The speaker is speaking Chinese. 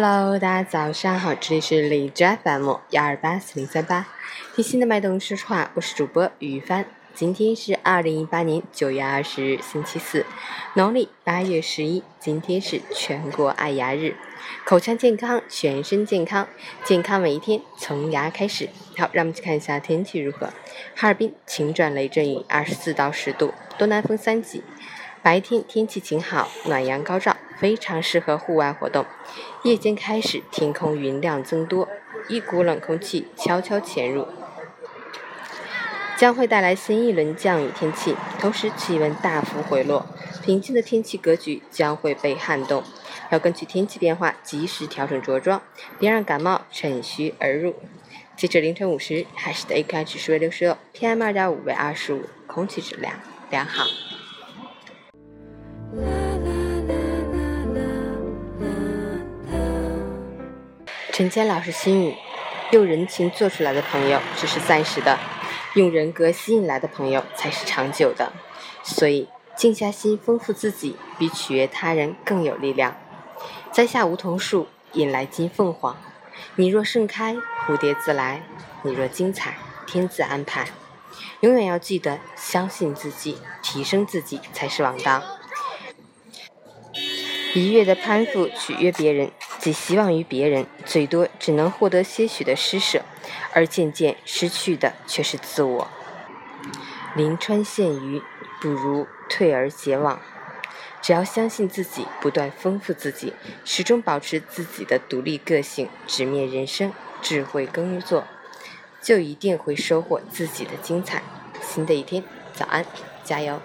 Hello，大家早上好，这里是李枝 FM 幺二八四零三八，贴心的脉动说说话，我是主播于帆。今天是二零一八年九月二十日，星期四，农历八月十一，今天是全国爱牙日，口腔健康，全身健康，健康每一天从牙开始。好，让我们去看一下天气如何。哈尔滨晴转雷阵雨，二十四到十度，东南风三级。白天天气晴好，暖阳高照，非常适合户外活动。夜间开始，天空云量增多，一股冷空气悄悄潜入，将会带来新一轮降雨天气，同时气温大幅回落，平静的天气格局将会被撼动。要根据天气变化及时调整着装，别让感冒趁虚而入。截至凌晨五时，海市的 AQI 指数为六十六，PM 二点五为二十五，空气质量良好。陈谦老师心语：用人情做出来的朋友只是暂时的，用人格吸引来的朋友才是长久的。所以，静下心丰富自己，比取悦他人更有力量。栽下梧桐树，引来金凤凰。你若盛开，蝴蝶自来；你若精彩，天自安排。永远要记得，相信自己，提升自己才是王道。一味的攀附取悦别人。寄希望于别人，最多只能获得些许的施舍，而渐渐失去的却是自我。临川羡鱼，不如退而结网。只要相信自己，不断丰富自己，始终保持自己的独立个性，直面人生，智慧耕作，就一定会收获自己的精彩。新的一天，早安，加油！